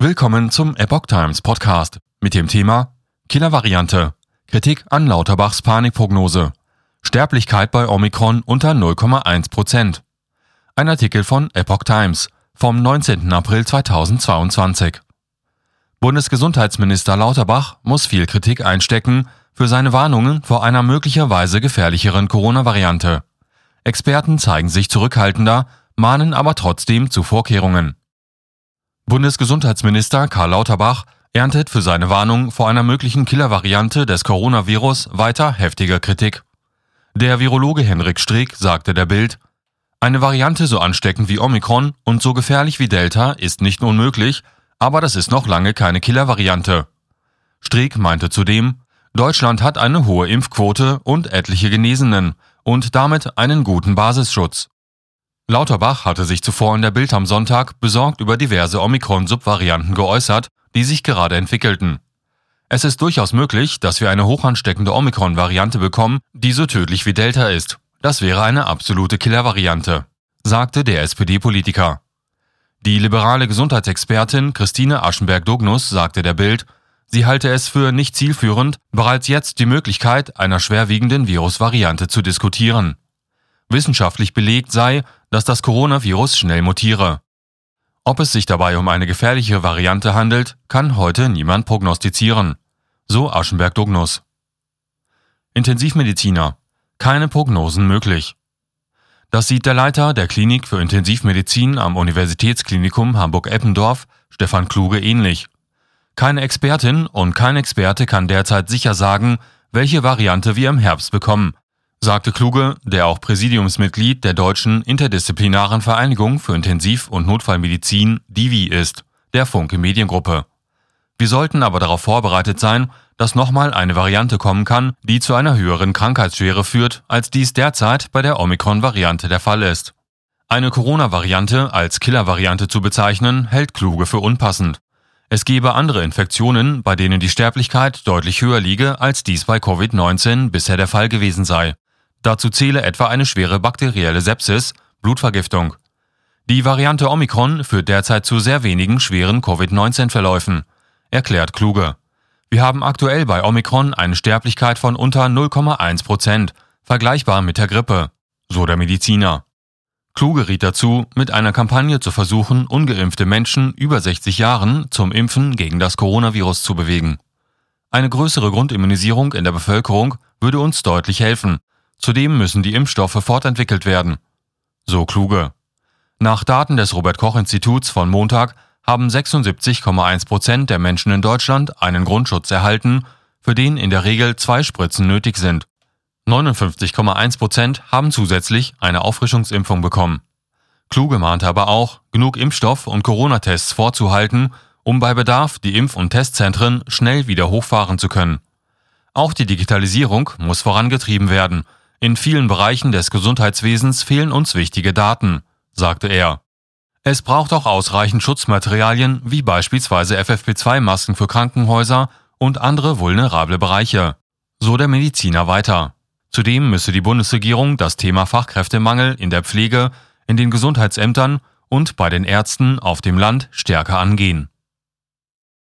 Willkommen zum Epoch Times Podcast mit dem Thema Killervariante. Kritik an Lauterbachs Panikprognose. Sterblichkeit bei Omikron unter 0,1 Prozent. Ein Artikel von Epoch Times vom 19. April 2022. Bundesgesundheitsminister Lauterbach muss viel Kritik einstecken für seine Warnungen vor einer möglicherweise gefährlicheren Corona-Variante. Experten zeigen sich zurückhaltender, mahnen aber trotzdem zu Vorkehrungen. Bundesgesundheitsminister Karl Lauterbach erntet für seine Warnung vor einer möglichen Killervariante des Coronavirus weiter heftige Kritik. Der Virologe Henrik Streeck sagte der Bild, eine Variante so ansteckend wie Omikron und so gefährlich wie Delta ist nicht unmöglich, aber das ist noch lange keine Killervariante. Streeck meinte zudem, Deutschland hat eine hohe Impfquote und etliche Genesenen und damit einen guten Basisschutz. Lauterbach hatte sich zuvor in der Bild am Sonntag besorgt über diverse Omikron-Subvarianten geäußert, die sich gerade entwickelten. Es ist durchaus möglich, dass wir eine hochansteckende Omikron-Variante bekommen, die so tödlich wie Delta ist. Das wäre eine absolute Killervariante, sagte der SPD-Politiker. Die liberale Gesundheitsexpertin Christine Aschenberg-Dognus sagte der Bild, sie halte es für nicht zielführend, bereits jetzt die Möglichkeit einer schwerwiegenden Virusvariante zu diskutieren. Wissenschaftlich belegt sei, dass das Coronavirus schnell mutiere. Ob es sich dabei um eine gefährliche Variante handelt, kann heute niemand prognostizieren. So Aschenberg-Dognus. Intensivmediziner. Keine Prognosen möglich. Das sieht der Leiter der Klinik für Intensivmedizin am Universitätsklinikum Hamburg-Eppendorf, Stefan Kluge, ähnlich. Keine Expertin und kein Experte kann derzeit sicher sagen, welche Variante wir im Herbst bekommen, sagte Kluge, der auch Präsidiumsmitglied der Deutschen Interdisziplinaren Vereinigung für Intensiv- und Notfallmedizin DIVI ist, der Funke Mediengruppe. Wir sollten aber darauf vorbereitet sein, dass nochmal eine Variante kommen kann, die zu einer höheren Krankheitsschwere führt, als dies derzeit bei der Omikron-Variante der Fall ist. Eine Corona-Variante als Killer-Variante zu bezeichnen, hält Kluge für unpassend. Es gebe andere Infektionen, bei denen die Sterblichkeit deutlich höher liege, als dies bei Covid-19 bisher der Fall gewesen sei. Dazu zähle etwa eine schwere bakterielle Sepsis, Blutvergiftung. Die Variante Omikron führt derzeit zu sehr wenigen schweren Covid-19-Verläufen, erklärt Kluge. Wir haben aktuell bei Omikron eine Sterblichkeit von unter 0,1 Prozent, vergleichbar mit der Grippe, so der Mediziner. Kluge riet dazu, mit einer Kampagne zu versuchen, ungeimpfte Menschen über 60 Jahren zum Impfen gegen das Coronavirus zu bewegen. Eine größere Grundimmunisierung in der Bevölkerung würde uns deutlich helfen, Zudem müssen die Impfstoffe fortentwickelt werden. So kluge. Nach Daten des Robert Koch Instituts von Montag haben 76,1 Prozent der Menschen in Deutschland einen Grundschutz erhalten, für den in der Regel zwei Spritzen nötig sind. 59,1 Prozent haben zusätzlich eine Auffrischungsimpfung bekommen. Kluge mahnte aber auch, genug Impfstoff und Corona-Tests vorzuhalten, um bei Bedarf die Impf- und Testzentren schnell wieder hochfahren zu können. Auch die Digitalisierung muss vorangetrieben werden – in vielen Bereichen des Gesundheitswesens fehlen uns wichtige Daten, sagte er. Es braucht auch ausreichend Schutzmaterialien wie beispielsweise FFP2-Masken für Krankenhäuser und andere vulnerable Bereiche, so der Mediziner weiter. Zudem müsse die Bundesregierung das Thema Fachkräftemangel in der Pflege, in den Gesundheitsämtern und bei den Ärzten auf dem Land stärker angehen.